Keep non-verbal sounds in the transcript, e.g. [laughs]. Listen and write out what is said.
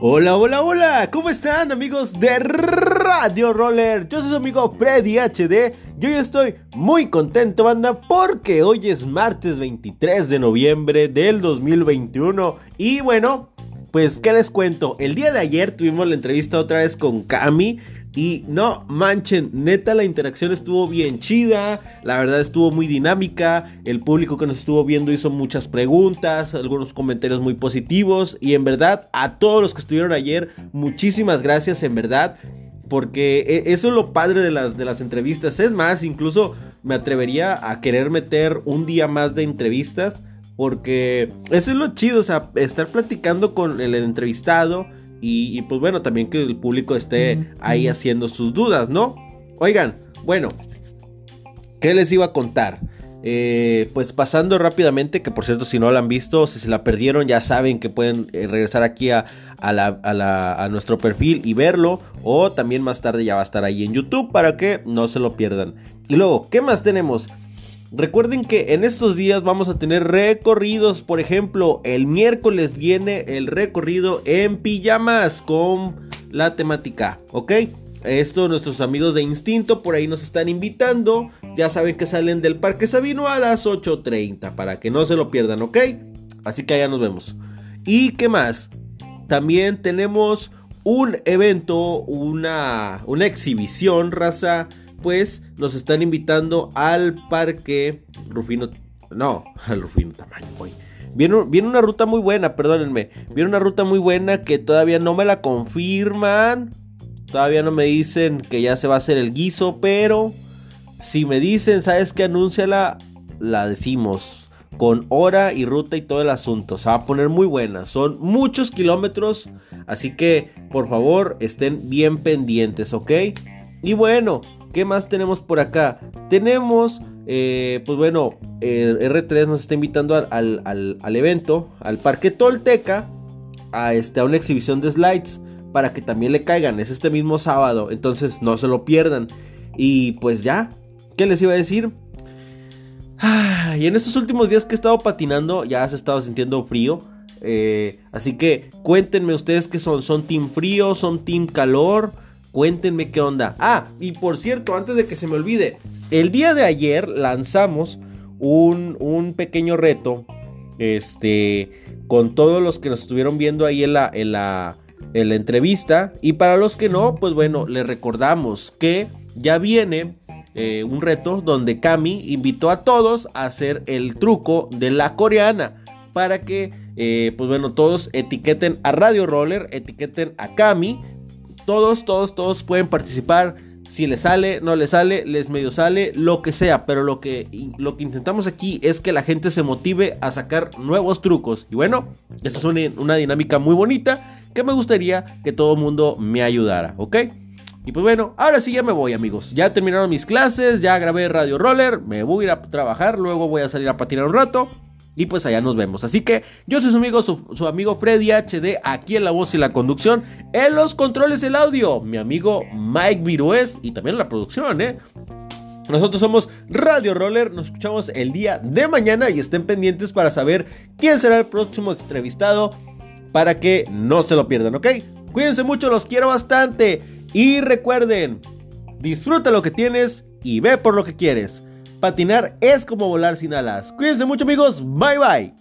Hola, hola, hola, ¿cómo están amigos de Radio Roller? Yo soy su amigo Freddy HD y hoy estoy muy contento, banda, porque hoy es martes 23 de noviembre del 2021 y bueno, pues qué les cuento, el día de ayer tuvimos la entrevista otra vez con Cami y no manchen, neta la interacción estuvo bien chida, la verdad estuvo muy dinámica, el público que nos estuvo viendo hizo muchas preguntas, algunos comentarios muy positivos y en verdad a todos los que estuvieron ayer, muchísimas gracias en verdad. Porque e, eso es lo padre de las, de las entrevistas. Es más, incluso me atrevería a querer meter un día más de entrevistas. Porque eso es lo chido, o sea, estar platicando con el entrevistado y, pues bueno, también que el público esté ahí haciendo sus dudas, ¿no? Oigan, bueno, ¿qué les iba a contar? Eh, pues pasando rápidamente, que por cierto si no la han visto, si se la perdieron ya saben que pueden eh, regresar aquí a, a, nuestro perfil y verlo. O también más tarde ya va a estar ahí en YouTube para que no se lo pierdan. Y luego, ¿qué más tenemos? Recuerden que en estos días vamos a tener recorridos. Por ejemplo, el miércoles viene el recorrido en pijamas con la temática, ¿ok? Esto nuestros amigos de Instinto por ahí nos están invitando. Ya saben que salen del Parque Sabino a las 8.30 para que no se lo pierdan, ¿ok? Así que allá nos vemos. ¿Y qué más? También tenemos un evento, una, una exhibición, raza pues nos están invitando al parque Rufino. No, [laughs] al Rufino Tamaño, voy. Viene, viene, una ruta muy buena, perdónenme. Viene una ruta muy buena que todavía no me la confirman. Todavía no me dicen que ya se va a hacer el guiso, pero si me dicen, ¿sabes qué? Anúnciala, la decimos. Con hora y ruta y todo el asunto. Se va a poner muy buena. Son muchos kilómetros. Así que, por favor, estén bien pendientes, ¿ok? Y bueno, ¿Qué más tenemos por acá? Tenemos, eh, pues bueno, el R3 nos está invitando al, evento, al Parque Tolteca, a, este, a una exhibición de slides, para que también le caigan. Es este mismo sábado, entonces no se lo pierdan. Y pues ya, ¿qué les iba a decir? y en estos últimos días que he estado patinando, ya se ha estado sintiendo frío. Eh, así que cuéntenme ustedes qué son. ¿Son team frío? ¿Son team calor? Cuéntenme qué onda. Ah, y por cierto, antes de que se me olvide, el día de ayer lanzamos un, pequeño reto. Este, con todos los que nos estuvieron viendo ahí en la, en la, en la entrevista. Y para los que no, pues bueno, les recordamos que ya viene eh, un reto donde Cami invitó a todos a hacer el truco de la coreana. Para que, eh, pues bueno, todos etiqueten a Radio Roller, etiqueten a Cami todos, todos, todos pueden participar. Si les sale, no les sale, les medio sale, lo que sea. Pero lo que, lo que intentamos aquí es que la gente se motive a sacar nuevos trucos. Y bueno, esta es una, dinámica muy bonita que me gustaría que todo el mundo me ayudara, ¿ok? Y pues bueno, ahora sí ya me voy amigos. Ya terminaron mis clases, ya grabé Radio Roller, me voy a ir a trabajar, luego voy a salir a patinar un rato. Y pues allá nos vemos. Así que yo soy su amigo, su, amigo Freddy HD, aquí en la voz y la conducción, en los controles del audio, mi amigo Mike Virués y también en la producción, ¿eh? Nosotros somos Radio Roller, nos escuchamos el día de mañana y estén pendientes para saber quién será el próximo entrevistado para que no se lo pierdan, ¿ok? Cuídense mucho, los quiero bastante y recuerden, disfruta lo que tienes y ve por lo que quieres. Patinar es como volar sin alas. Cuídense mucho amigos. Bye bye.